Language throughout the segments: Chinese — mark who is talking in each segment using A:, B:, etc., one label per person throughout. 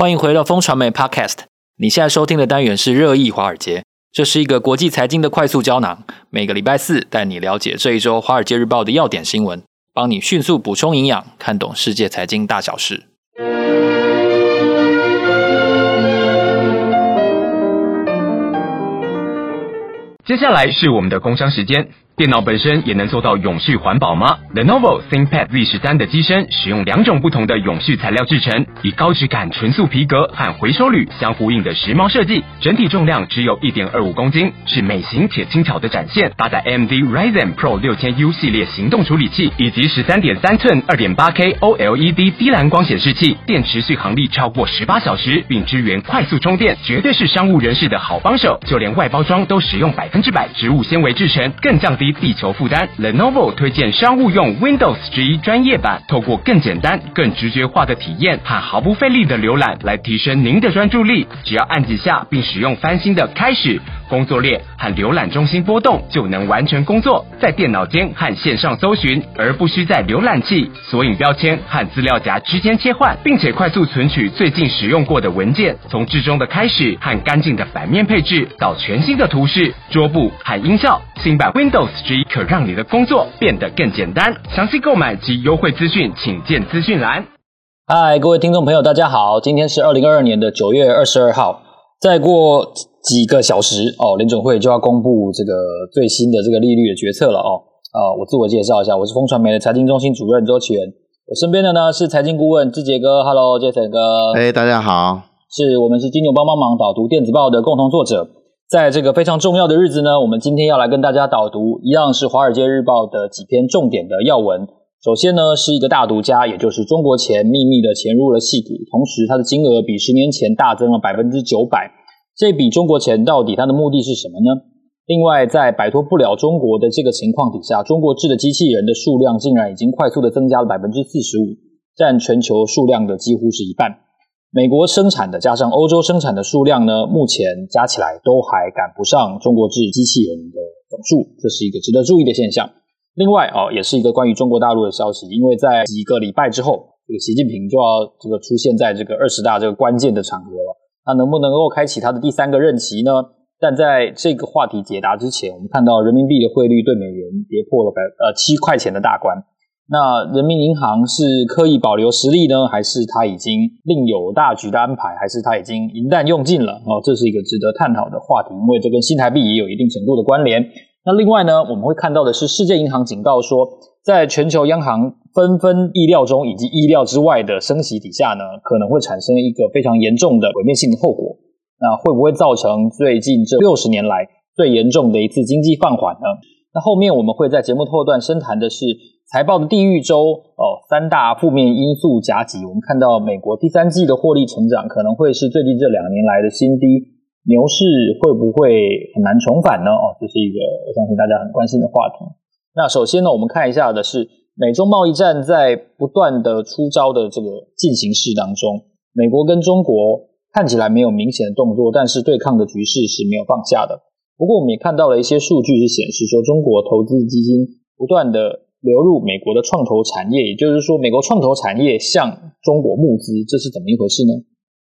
A: 欢迎回到风传媒 Podcast。你现在收听的单元是热议华尔街，这是一个国际财经的快速胶囊。每个礼拜四带你了解这一周《华尔街日报》的要点新闻，帮你迅速补充营养，看懂世界财经大小事。
B: 接下来是我们的工商时间。电脑本身也能做到永续环保吗？Lenovo ThinkPad Z 十三的机身使用两种不同的永续材料制成，以高质感纯素皮革和回收铝相呼应的时髦设计，整体重量只有一点二五公斤，是美型且轻巧的展现。搭载 AMD Ryzen Pro 六千 U 系列行动处理器，以及十三点三寸二点八 K OLED 低蓝光显示器，电池续航力超过十八小时，并支援快速充电，绝对是商务人士的好帮手。就连外包装都使用百分之百植物纤维制成，更降低。地球负担，Lenovo 推荐商务用 Windows 十一专业版，透过更简单、更直觉化的体验和毫不费力的浏览，来提升您的专注力。只要按几下，并使用翻新的开始工作列和浏览中心波动，就能完成工作，在电脑间和线上搜寻，而不需在浏览器、索引标签和资料夹之间切换，并且快速存取最近使用过的文件。从至中的开始和干净的版面配置，到全新的图示、桌布和音效，新版 Windows。可让你的工作变得更简单。详细购买及优惠资讯，请见资讯栏。
A: 嗨，各位听众朋友，大家好，今天是二零二二年的九月二十二号。再过几个小时哦，联准会就要公布这个最新的这个利率的决策了哦。啊，我自我介绍一下，我是风传媒的财经中心主任周启源。我身边的呢是财经顾问志杰哥，Hello，Jason 哥。
C: 哎，大家好。
A: 是我们是金牛帮帮忙导读电子报的共同作者。在这个非常重要的日子呢，我们今天要来跟大家导读，一样是《华尔街日报》的几篇重点的要闻。首先呢，是一个大独家，也就是中国钱秘密的潜入了戏股，同时它的金额比十年前大增了百分之九百。这笔中国钱到底它的目的是什么呢？另外，在摆脱不了中国的这个情况底下，中国制的机器人的数量竟然已经快速的增加了百分之四十五，占全球数量的几乎是一半。美国生产的加上欧洲生产的数量呢，目前加起来都还赶不上中国制机器人的总数，这是一个值得注意的现象。另外哦，也是一个关于中国大陆的消息，因为在几个礼拜之后，这个习近平就要这个出现在这个二十大这个关键的场合了。他能不能够开启他的第三个任期呢？但在这个话题解答之前，我们看到人民币的汇率对美元跌破了百呃七块钱的大关。那人民银行是刻意保留实力呢，还是他已经另有大局的安排，还是他已经银弹用尽了？哦，这是一个值得探讨的话题，因为这跟新台币也有一定程度的关联。那另外呢，我们会看到的是，世界银行警告说，在全球央行纷纷意料中以及意料之外的升息底下呢，可能会产生一个非常严重的毁灭性的后果。那会不会造成最近这六十年来最严重的一次经济放缓呢？那后面我们会在节目后段深谈的是。财报的地狱周哦，三大负面因素夹击，我们看到美国第三季的获利成长可能会是最近这两年来的新低，牛市会不会很难重返呢？哦，这是一个我相信大家很关心的话题。那首先呢，我们看一下的是美中贸易战在不断的出招的这个进行式当中，美国跟中国看起来没有明显的动作，但是对抗的局势是没有放下的。不过我们也看到了一些数据是显示说，中国投资基金不断的。流入美国的创投产业，也就是说，美国创投产业向中国募资，这是怎么一回事呢？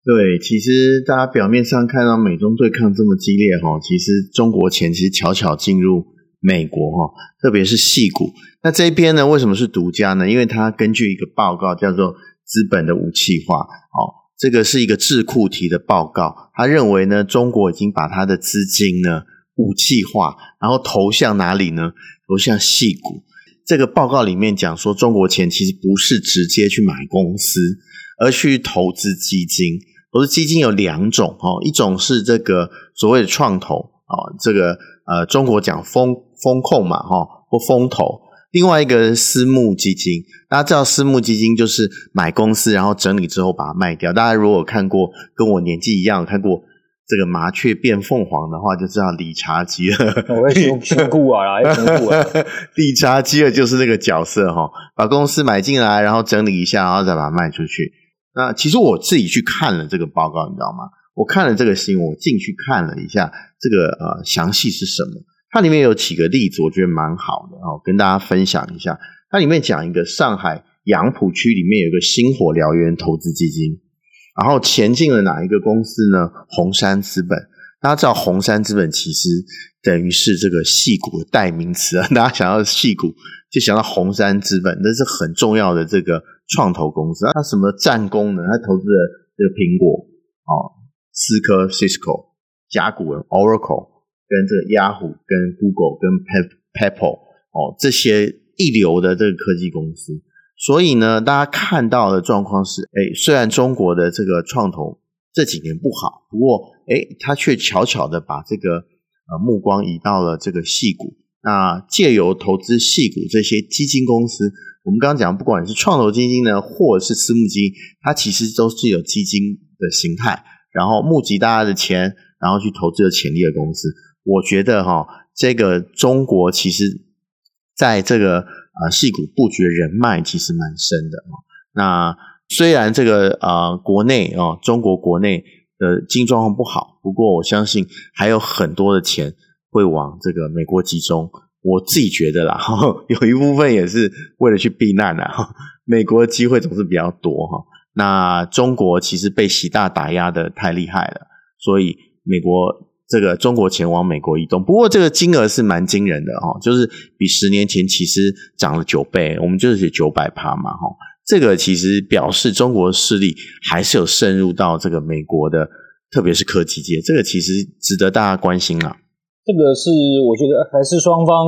C: 对，其实大家表面上看到美中对抗这么激烈哈，其实中国钱其实悄悄进入美国哈，特别是矽谷。那这一边呢，为什么是独家呢？因为它根据一个报告叫做《资本的武器化》哦，这个是一个智库提的报告，他认为呢，中国已经把它的资金呢武器化，然后投向哪里呢？投向矽谷。这个报告里面讲说，中国钱其实不是直接去买公司，而去投资基金。投资基金有两种哦，一种是这个所谓的创投哦，这个呃中国讲风风控嘛哈，或风投。另外一个是私募基金，大家知道私募基金就是买公司，然后整理之后把它卖掉。大家如果看过，跟我年纪一样看过。这个麻雀变凤凰的话，就知道理查基尔。
A: 我会学学古啊，来学古啊。
C: 理查基尔就是那个角色哈，把公司买进来，然后整理一下，然后再把它卖出去。那其实我自己去看了这个报告，你知道吗？我看了这个新闻，我进去看了一下这个呃详细是什么。它里面有几个例子，我觉得蛮好的哦，跟大家分享一下。它里面讲一个上海杨浦区里面有一个星火燎原投资基金。然后钱进了哪一个公司呢？红杉资本。大家知道红杉资本其实等于是这个矽谷的代名词啊。大家想到矽谷，就想到红杉资本，那是很重要的这个创投公司。它什么战功呢？它投资了这个苹果哦，思科 Cisco、甲骨文 Oracle，跟这个 Yahoo、跟 Google、跟 PayPal 哦这些一流的这个科技公司。所以呢，大家看到的状况是，哎，虽然中国的这个创投这几年不好，不过，哎，他却悄悄的把这个呃目光移到了这个矽谷。那借由投资矽谷这些基金公司，我们刚刚讲，不管是创投基金呢，或者是私募基金，它其实都是有基金的形态，然后募集大家的钱，然后去投资有潜力的公司。我觉得哈、哦，这个中国其实在这个。啊，细谷布局的人脉其实蛮深的啊。那虽然这个啊，国内啊，中国国内的经济状况不好，不过我相信还有很多的钱会往这个美国集中。我自己觉得啦，有一部分也是为了去避难啦。美国的机会总是比较多哈。那中国其实被习大打压的太厉害了，所以美国。这个中国钱往美国移动，不过这个金额是蛮惊人的哈，就是比十年前其实涨了九倍，我们就是九百趴嘛哈。这个其实表示中国势力还是有渗入到这个美国的，特别是科技界，这个其实值得大家关心啊。
A: 这个是我觉得还是双方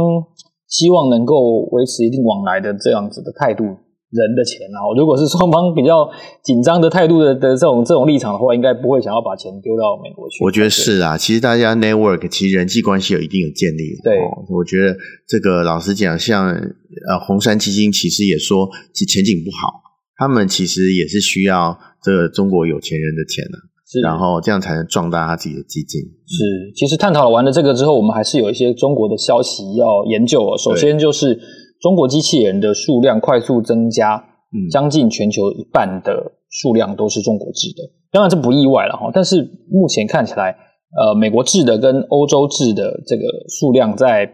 A: 希望能够维持一定往来的这样子的态度。人的钱啊，如果是双方比较紧张的态度的的这种这种立场的话，应该不会想要把钱丢到美国去。
C: 我觉得是啊，其实大家 network 其实人际关系有一定有建立。
A: 对、
C: 哦，我觉得这个老实讲，像呃红杉基金其实也说其前景不好，他们其实也是需要这个中国有钱人的钱呢、啊，是，然后这样才能壮大他自己的基金。
A: 是，其实探讨完了这个之后，我们还是有一些中国的消息要研究哦。首先就是。中国机器人的数量快速增加，嗯，将近全球一半的数量都是中国制的。当然这不意外了哈，但是目前看起来，呃，美国制的跟欧洲制的这个数量在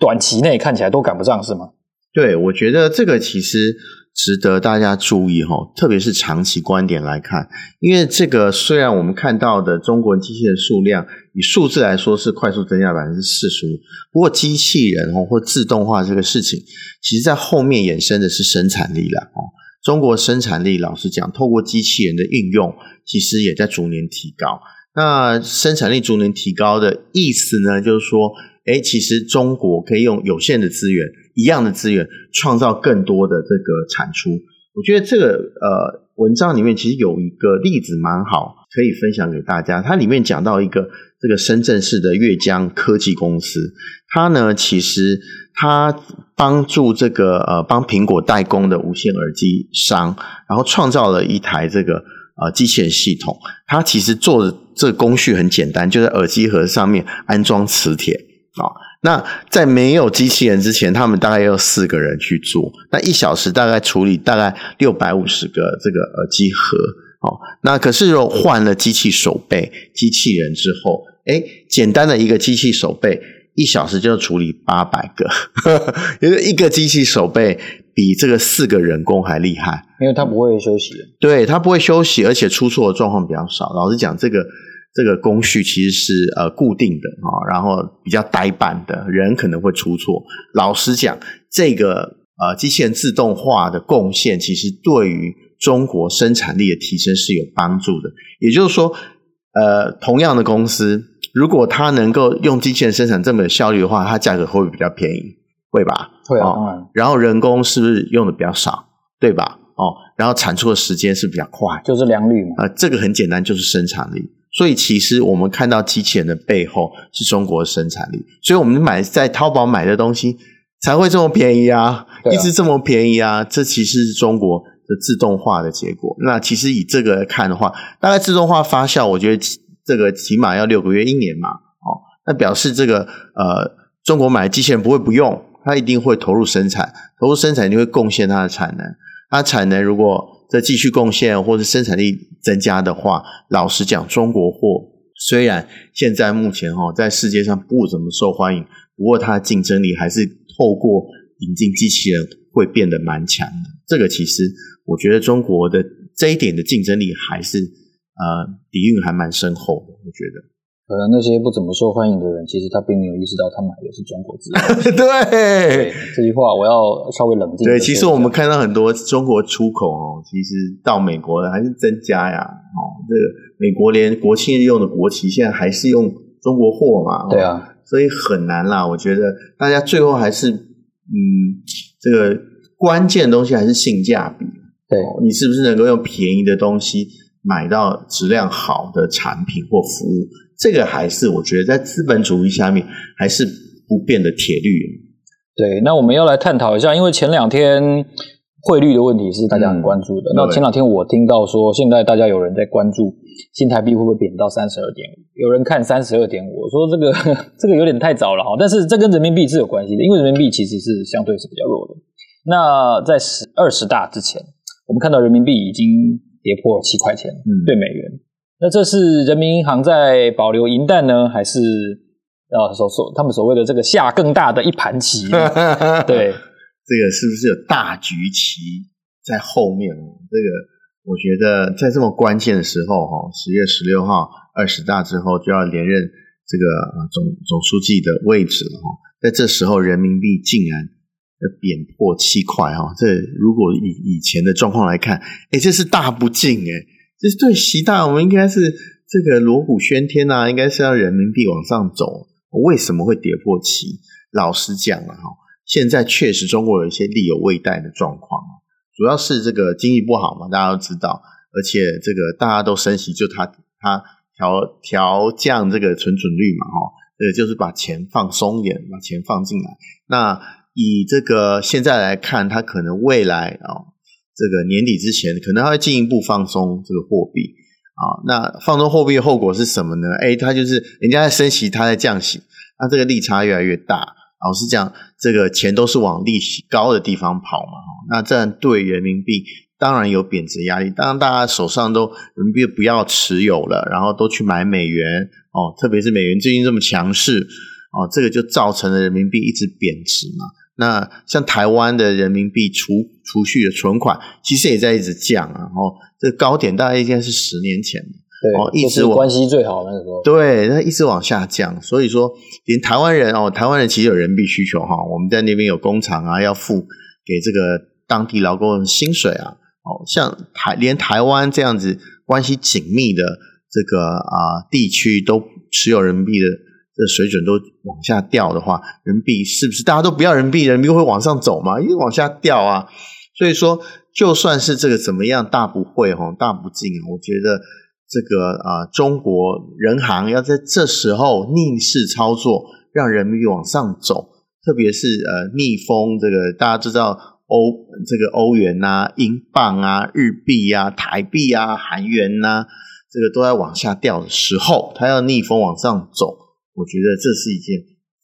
A: 短期内看起来都赶不上，是吗？
C: 对，我觉得这个其实。值得大家注意哈，特别是长期观点来看，因为这个虽然我们看到的中国机器人数量以数字来说是快速增加百分之四十五，不过机器人哦或自动化这个事情，其实在后面衍生的是生产力了哦。中国生产力老实讲，透过机器人的运用，其实也在逐年提高。那生产力逐年提高的意思呢，就是说，诶，其实中国可以用有限的资源。一样的资源，创造更多的这个产出。我觉得这个呃文章里面其实有一个例子蛮好，可以分享给大家。它里面讲到一个这个深圳市的粤江科技公司，它呢其实它帮助这个呃帮苹果代工的无线耳机商，然后创造了一台这个呃机器人系统。它其实做的这个工序很简单，就在耳机盒上面安装磁铁啊。哦那在没有机器人之前，他们大概要四个人去做，那一小时大概处理大概六百五十个这个耳机盒，哦，那可是如果换了机器手背机器人之后，诶，简单的一个机器手背，一小时就处理八百个，因为一个机器手背比这个四个人工还厉害，
A: 因为他不会休息，
C: 对，他不会休息，而且出错的状况比较少。老实讲，这个。这个工序其实是呃固定的啊，然后比较呆板的，人可能会出错。老实讲，这个呃机器人自动化的贡献，其实对于中国生产力的提升是有帮助的。也就是说，呃，同样的公司，如果它能够用机器人生产这么有效率的话，它价格会比较便宜？会吧？
A: 会啊。
C: 哦，然后人工是不是用的比较少？对吧？哦，然后产出的时间是比较快，
A: 就是良率嘛。
C: 呃，这个很简单，就是生产力。所以其实我们看到机器人的背后是中国的生产力，所以我们买在淘宝买的东西才会这么便宜啊，一直这么便宜啊，这其实是中国的自动化的结果。那其实以这个来看的话，大概自动化发酵，我觉得这个起码要六个月、一年嘛，哦，那表示这个呃，中国买的机器人不会不用，它一定会投入生产，投入生产一定会贡献它的产能，它产能如果。再继续贡献或者生产力增加的话，老实讲，中国货虽然现在目前哈在世界上不怎么受欢迎，不过它的竞争力还是透过引进机器人会变得蛮强的。这个其实我觉得中国的这一点的竞争力还是呃底蕴还蛮深厚的，我觉得。
A: 可能那些不怎么受欢迎的人，其实他并没有意识到他买的是中国制
C: 造。
A: 对，这句话我要稍微冷静。
C: 对，其实我们看到很多中国出口哦，其实到美国的还是增加呀。哦，这个美国连国庆日用的国旗，现在还是用中国货嘛。
A: 对啊，
C: 所以很难啦。我觉得大家最后还是，嗯，这个关键的东西还是性价比。
A: 对，
C: 你是不是能够用便宜的东西买到质量好的产品或服务？这个还是我觉得在资本主义下面还是不变的铁律。
A: 对，那我们要来探讨一下，因为前两天汇率的问题是大家很关注的。嗯、那前两天我听到说，现在大家有人在关注新台币会不会贬到三十二点五，有人看三十二点五。我说这个 这个有点太早了哈，但是这跟人民币是有关系的，因为人民币其实是相对是比较弱的。那在十二十大之前，我们看到人民币已经跌破七块钱对美元。嗯那这是人民银行在保留银弹呢，还是啊所所他们所谓的这个下更大的一盘棋？对，
C: 这个是不是有大局棋在后面？这个我觉得在这么关键的时候，哈，十月十六号二十大之后就要连任这个总总书记的位置了，哈，在这时候人民币竟然要贬破七块，哈，这如果以以前的状况来看，哎，这是大不敬，哎。这是对习大，我们应该是这个锣鼓喧天呐、啊，应该是要人民币往上走。为什么会跌破七？老实讲啊，哈，现在确实中国有一些力有未逮的状况，主要是这个经济不好嘛，大家都知道，而且这个大家都升息，就他他调调降这个存准率嘛，哈，呃，就是把钱放松一点，把钱放进来。那以这个现在来看，他可能未来啊。这个年底之前，可能还会进一步放松这个货币啊。那放松货币的后果是什么呢？哎，它就是人家在升息，它在降息，那这个利差越来越大。老实讲，这个钱都是往利息高的地方跑嘛。那这样对人民币当然有贬值压力。当然，大家手上都人民币不要持有了，然后都去买美元哦。特别是美元最近这么强势哦，这个就造成了人民币一直贬值嘛。那像台湾的人民币储储蓄的存款，其实也在一直降啊。然后这个高点大概应该是十年前，
A: 对，哦，一直关系最好那个时候，
C: 对，那一直往下降。所以说，连台湾人哦，台湾人其实有人民币需求哈。我们在那边有工厂啊，要付给这个当地劳工的薪水啊。哦，像台连台湾这样子关系紧密的这个啊地区，都持有人民币的。的水准都往下掉的话，人民币是不是大家都不要人民币，人民币会往上走吗？因为往下掉啊。所以说，就算是这个怎么样，大不会哈，大不敬啊。我觉得这个啊、中国人行要在这时候逆势操作，让人民币往上走，特别是呃逆风，这个大家知道欧这个欧元呐、啊、英镑啊、日币啊、台币啊、韩元呐、这个都在往下掉的时候，它要逆风往上走。我觉得这是一件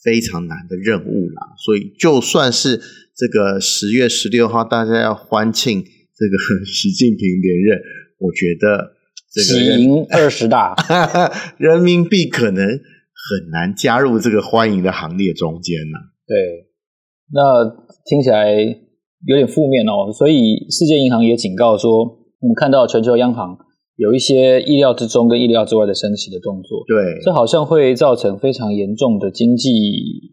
C: 非常难的任务啦，所以就算是这个十月十六号大家要欢庆这个 习近平连任，我觉得这个
A: 喜迎二十大，
C: 人民币可能很难加入这个欢迎的行列中间呢。
A: 对，那听起来有点负面哦，所以世界银行也警告说，我们看到全球央行。有一些意料之中跟意料之外的升息的动作，
C: 对，
A: 这好像会造成非常严重的经济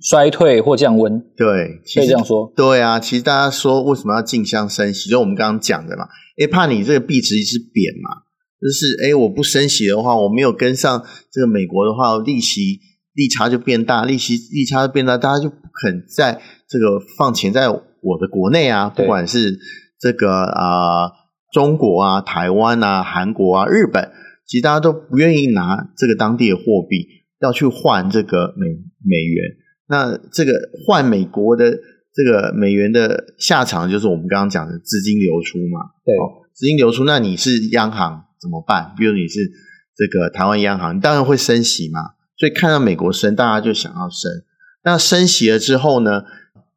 A: 衰退或降温，
C: 对，
A: 可以这样说。
C: 对啊，其实大家说为什么要竞相升息，就我们刚刚讲的嘛，诶怕你这个币值一直贬嘛，就是诶我不升息的话，我没有跟上这个美国的话，利息利差就变大，利息利差就变大，大家就不肯在这个放钱在我的国内啊，不管是这个啊。呃中国啊、台湾啊、韩国啊、日本，其实大家都不愿意拿这个当地的货币，要去换这个美美元。那这个换美国的这个美元的下场，就是我们刚刚讲的资金流出嘛。
A: 对，
C: 资金流出，那你是央行怎么办？比如你是这个台湾央行，你当然会升息嘛。所以看到美国升，大家就想要升。那升息了之后呢，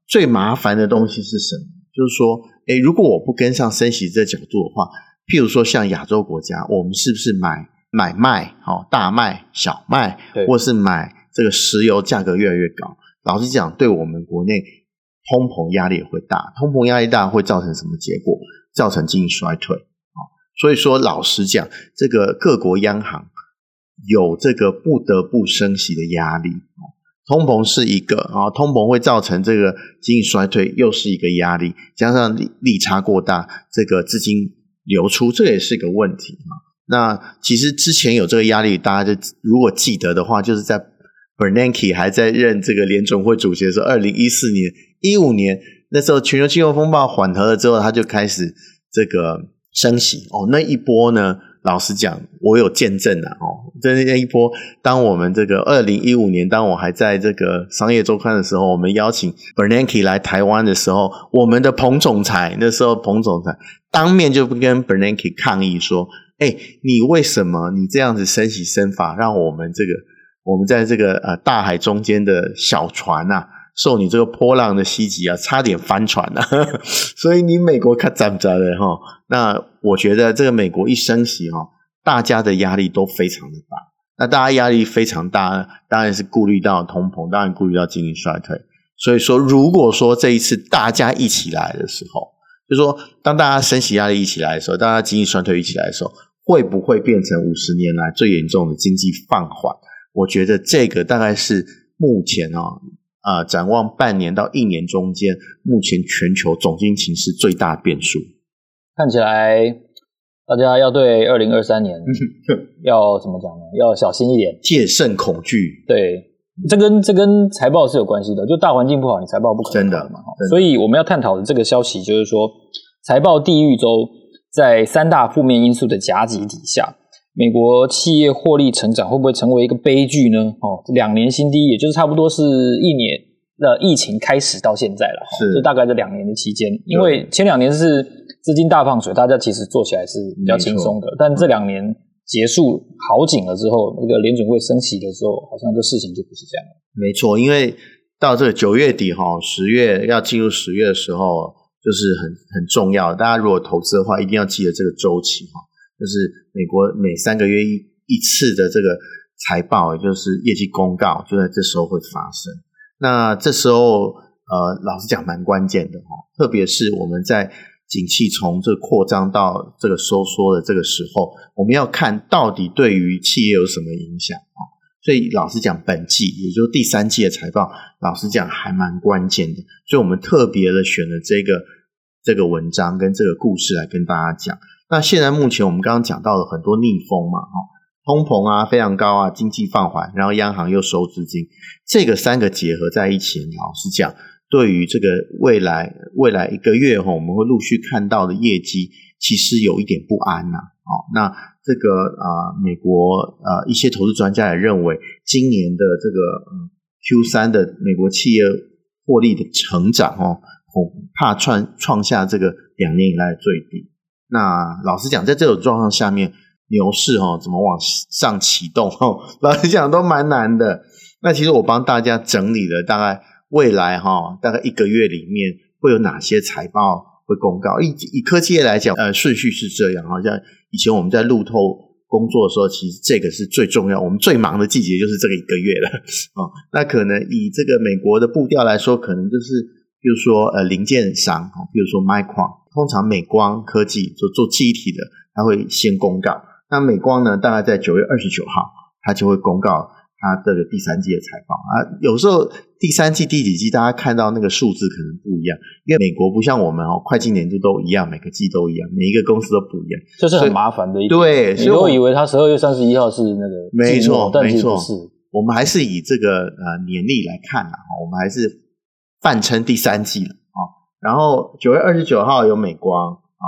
C: 最麻烦的东西是什么？就是说。诶，如果我不跟上升息这个角度的话，譬如说像亚洲国家，我们是不是买买卖，哦，大麦、小麦，或是买这个石油价格越来越高？老实讲，对我们国内通膨压力也会大，通膨压力大会造成什么结果？造成经济衰退啊，所以说，老实讲，这个各国央行有这个不得不升息的压力。通膨是一个啊，通膨会造成这个经济衰退，又是一个压力，加上利利差过大，这个资金流出，这也是一个问题啊。那其实之前有这个压力，大家就如果记得的话，就是在 Bernanke 还在任这个联总会主席的时候，二零一四年、一五年那时候全球金融风暴缓和了之后，他就开始这个升息哦，那一波呢。老实讲，我有见证的哦，在那一波，当我们这个二零一五年，当我还在这个商业周刊的时候，我们邀请 Bernanke 来台湾的时候，我们的彭总裁那时候彭总裁当面就不跟 Bernanke 抗议说：“哎，你为什么你这样子升息升法，让我们这个我们在这个呃大海中间的小船啊，受你这个波浪的袭击啊，差点翻船啊！所以你美国可怎么着的哈？那。”我觉得这个美国一升息哈，大家的压力都非常的大。那大家压力非常大，当然是顾虑到通膨，当然顾虑到经济衰退。所以说，如果说这一次大家一起来的时候，就是说当大家升息压力一起来的时候，大家经济衰退一起来的时候，会不会变成五十年来最严重的经济放缓？我觉得这个大概是目前啊啊展望半年到一年中间，目前全球总经情是最大的变数。
A: 看起来大家要对二零二三年要怎么讲呢？要小心一点，
C: 戒慎恐惧。
A: 对，这跟这跟财报是有关系的。就大环境不好，你财报不可能真的嘛。所以我们要探讨的这个消息就是说，财报地狱周在三大负面因素的夹击底下，美国企业获利成长会不会成为一个悲剧呢？哦，两年新低，也就是差不多是一年的疫情开始到现在了，是，就大概这两年的期间，因为前两年是。资金大放水，大家其实做起来是比较轻松的。但这两年结束好景了之后，那个联准会升息的时候，好像这事情就不是这样了。
C: 没错，因为到这个九月底哈，十月要进入十月的时候，就是很很重要。大家如果投资的话，一定要记得这个周期哈，就是美国每三个月一一次的这个财报，也就是业绩公告，就在这时候会发生。那这时候呃，老实讲蛮关键的哈，特别是我们在。景气从这扩张到这个收缩的这个时候，我们要看到底对于企业有什么影响啊？所以老实讲，本季也就是第三季的财报，老实讲还蛮关键的。所以我们特别的选了这个这个文章跟这个故事来跟大家讲。那现在目前我们刚刚讲到了很多逆风嘛，哈，通膨啊非常高啊，经济放缓，然后央行又收资金，这个三个结合在一起，老实讲。对于这个未来未来一个月哈，我们会陆续看到的业绩，其实有一点不安呐。哦，那这个啊，美国啊一些投资专家也认为，今年的这个 Q 三的美国企业获利的成长哦，恐怕创创下这个两年以来的最低。那老实讲，在这种状况下面，牛市哦怎么往上启动哦，老实讲都蛮难的。那其实我帮大家整理了大概。未来哈，大概一个月里面会有哪些财报会公告？以以科技业来讲，呃，顺序是这样，好像以前我们在路透工作的时候，其实这个是最重要，我们最忙的季节就是这个一个月了哦。那可能以这个美国的步调来说，可能就是比如说呃零件商，比如说 micro 通常美光科技做做记忆体的，它会先公告。那美光呢，大概在九月二十九号，它就会公告。它这个第三季的财报啊，有时候第三季、第几季，大家看到那个数字可能不一样，因为美国不像我们哦，会计年度都一样，每个季都一样，每一个公司都不一样，
A: 这是很麻烦的一点。
C: 对，
A: 你都以为他十二月三十一号是那个
C: 没错，
A: 但
C: 没错，是我们还是以这个呃年历来看啦，我们还是泛称第三季了啊。然后九月二十九号有美光啊，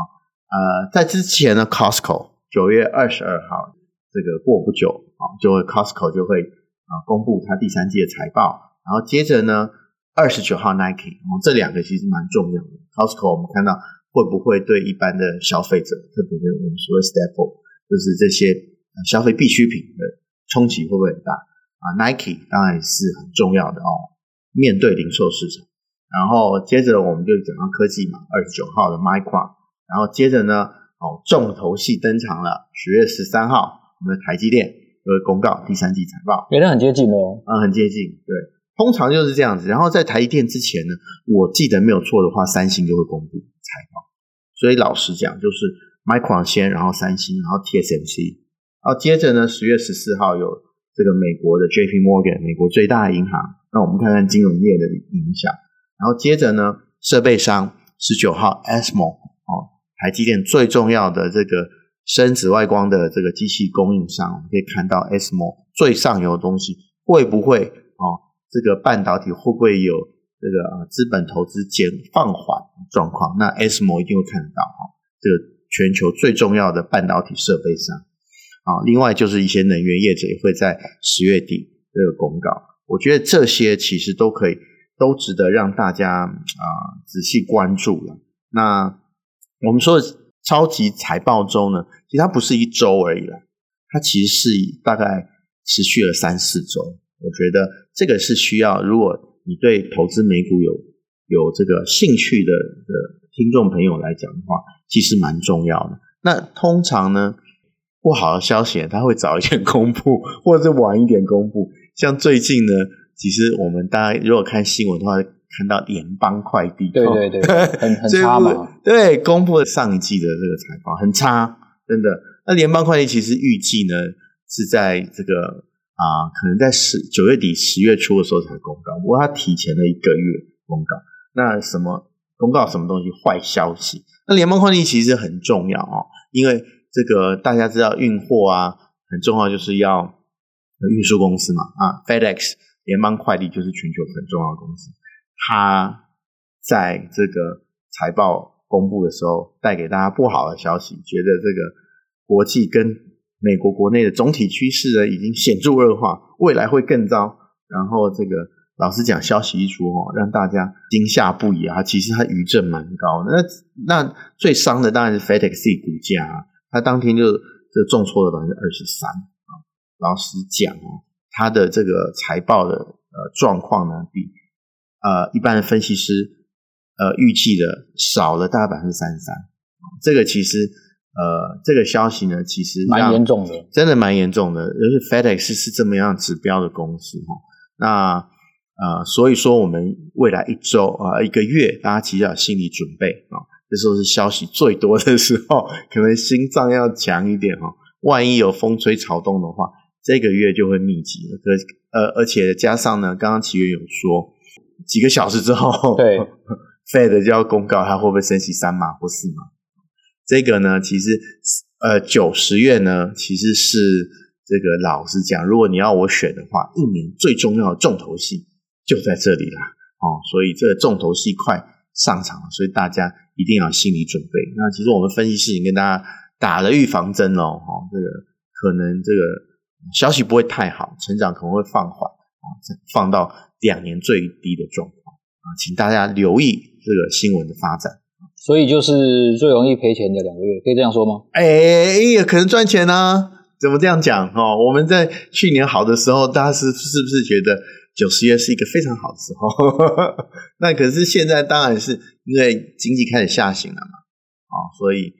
C: 呃，在之前呢，Costco 九月二十二号，这个过不久啊，就会 Costco 就会。啊，公布它第三季的财报，然后接着呢，二十九号 Nike，哦，这两个其实蛮重要的。Costco 我们看到会不会对一般的消费者，特别是我们说 staple，就是这些消费必需品的冲击会不会很大？啊，Nike 当然是很重要的哦，面对零售市场。然后接着我们就讲到科技嘛，二十九号的 Micron，然后接着呢，哦，重头戏登场了，十月十三号我们的台积电。会公告第三季财报，
A: 也是很接近哦，
C: 啊、嗯，很接近，对，通常就是这样子。然后在台积电之前呢，我记得没有错的话，三星就会公布财报。所以老实讲，就是，Micron 先，然后三星，然后 TSMC，然后接着呢，十月十四号有这个美国的 JP Morgan，美国最大的银行。那我们看看金融业的影响。然后接着呢，设备商十九号 ASML 哦，台积电最重要的这个深紫外光的这个机器供应商，我们可以看到 ASML 最上游的东西会不会哦，这个半导体会不会有这个啊资本投资减放缓状况？那 ASML 一定会看得到哈，这个全球最重要的半导体设备商啊。另外就是一些能源业者也会在十月底这个公告，我觉得这些其实都可以。都值得让大家啊、仔细关注了。那我们说的超级财报周呢，其实它不是一周而已了，它其实是以大概持续了三四周。我觉得这个是需要，如果你对投资美股有有这个兴趣的的听众朋友来讲的话，其实蛮重要的。那通常呢，不好的消息它会早一点 公布，或者是晚一点公布。像最近呢。其实我们大家如果看新闻的话，看到联邦快递，
A: 对对对，很 很差嘛。
C: 对，公布了上一季的这个财报很差，真的。那联邦快递其实预计呢是在这个啊、可能在十九月底、十月初的时候才公告，不过它提前了一个月公告。那什么公告什么东西？坏消息。那联邦快递其实很重要哦，因为这个大家知道运货啊很重要，就是要运输公司嘛啊，FedEx。联邦快递就是全球很重要的公司，它在这个财报公布的时候，带给大家不好的消息，觉得这个国际跟美国国内的总体趋势呢已经显著恶化，未来会更糟。然后这个老实讲，消息一出哦，让大家惊吓不已啊。其实它余震蛮高的，那那最伤的当然是 FedEx 股价，它当天就就重挫了百分之二十三啊。老实讲哦。它的这个财报的呃状况呢，比呃一般的分析师呃预计的少了大概百分之三十三。这个其实呃这个消息呢，其实
A: 蛮严重的，
C: 真的蛮严重的。就是 FedEx 是这么样指标的公司哈。那呃所以说我们未来一周啊、呃、一个月，大家其实要心理准备啊，这时候是消息最多的时候，可能心脏要强一点哈。万一有风吹草动的话。这个月就会密集了，呃，而且加上呢，刚刚奇源有说，几个小时之后，
A: 对
C: ，Fed 就要公告它会不会升息三码或四码。这个呢，其实呃九十月呢，其实是这个老实讲，如果你要我选的话，一年最重要的重头戏就在这里啦，哦，所以这个重头戏快上场了，所以大家一定要心理准备。那其实我们分析师已经跟大家打了预防针哦，哈，这个可能这个。消息不会太好，成长可能会放缓啊，放到两年最低的状况啊，请大家留意这个新闻的发展。
A: 所以就是最容易赔钱的两个月，可以这样说吗？
C: 哎，也可能赚钱呢、啊？怎么这样讲？哦，我们在去年好的时候，大家是是不是觉得九十月是一个非常好的时候？那可是现在当然是因为经济开始下行了嘛，啊，所以。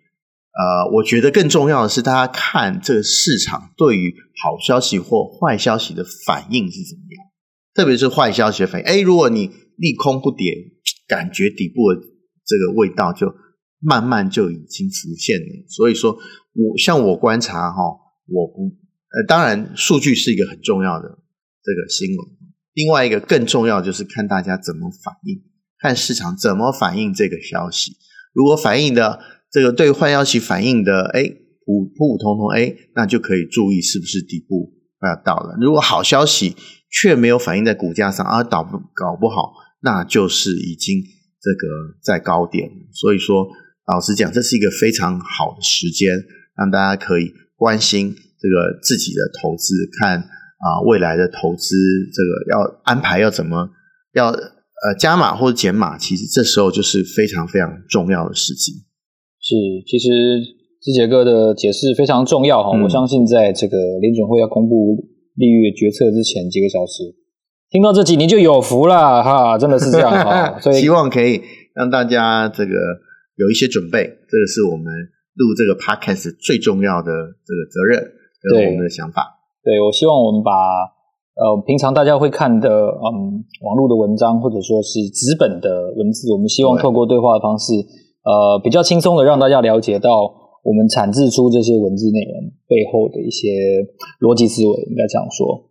C: 呃，我觉得更重要的是，大家看这个市场对于好消息或坏消息的反应是怎么样。特别是坏消息的反应，哎，如果你利空不跌，感觉底部的这个味道就慢慢就已经浮现了。所以说，我像我观察哈，我不呃，当然数据是一个很重要的这个新闻。另外一个更重要就是看大家怎么反应，看市场怎么反应这个消息。如果反应的。这个对坏消息反应的，哎，普普普通通，哎，那就可以注意是不是底部快要到了。如果好消息却没有反映在股价上，啊、倒不搞不好，那就是已经这个在高点。所以说，老实讲，这是一个非常好的时间，让大家可以关心这个自己的投资，看啊未来的投资这个要安排要怎么要呃加码或者减码，其实这时候就是非常非常重要的时机。
A: 是，其实志杰哥的解释非常重要哈、嗯。我相信在这个联准会要公布利率决策之前几个小时，听到这集你就有福了哈，真的是这样哈。所以
C: 希望可以让大家这个有一些准备，这个是我们录这个 podcast 最重要的这个责任和我们的想法。
A: 对，对我希望我们把呃平常大家会看的嗯网络的文章或者说是纸本的文字，我们希望透过对话的方式。呃，比较轻松的让大家了解到我们产制出这些文字内容背后的一些逻辑思维，应该这样说。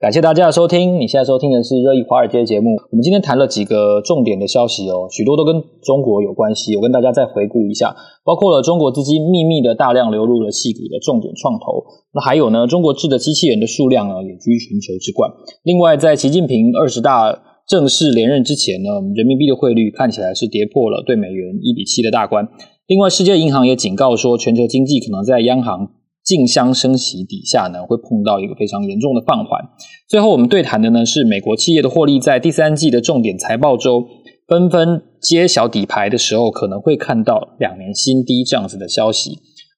A: 感谢大家的收听。你现在收听的是《热议华尔街》节目。我们今天谈了几个重点的消息哦，许多都跟中国有关系。我跟大家再回顾一下，包括了中国资金秘密的大量流入了矽谷的重点创投。那还有呢，中国制的机器人的数量呢也居全球之冠。另外，在习近平二十大正式连任之前呢，人民币的汇率看起来是跌破了对美元一比七的大关。另外，世界银行也警告说，全球经济可能在央行竞相升息底下呢，会碰到一个非常严重的放缓。最后，我们对谈的呢是美国企业的获利，在第三季的重点财报周纷纷揭晓底牌的时候，可能会看到两年新低这样子的消息。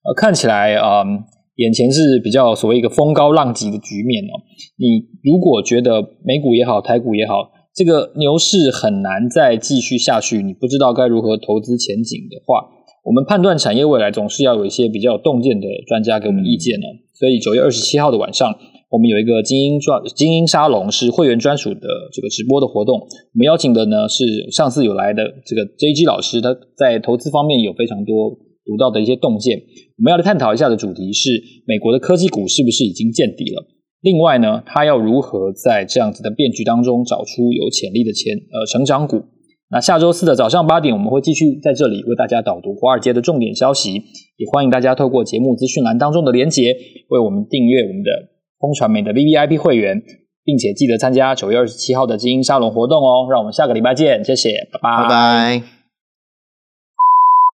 A: 呃，看起来啊、嗯，眼前是比较所谓一个风高浪急的局面哦。你如果觉得美股也好，台股也好，这个牛市很难再继续下去，你不知道该如何投资前景的话。我们判断产业未来总是要有一些比较有洞见的专家给我们意见呢，所以九月二十七号的晚上，我们有一个精英专精英沙龙，是会员专属的这个直播的活动。我们邀请的呢是上次有来的这个 JG 老师，他在投资方面有非常多独到的一些洞见。我们要来探讨一下的主题是美国的科技股是不是已经见底了？另外呢，他要如何在这样子的变局当中找出有潜力的前呃成长股？那下周四的早上八点，我们会继续在这里为大家导读华尔街的重点消息，也欢迎大家透过节目资讯栏当中的连结，为我们订阅我们的风传媒的 VVIP 会员，并且记得参加九月二十七号的精英沙龙活动哦。让我们下个礼拜见，谢谢，拜拜。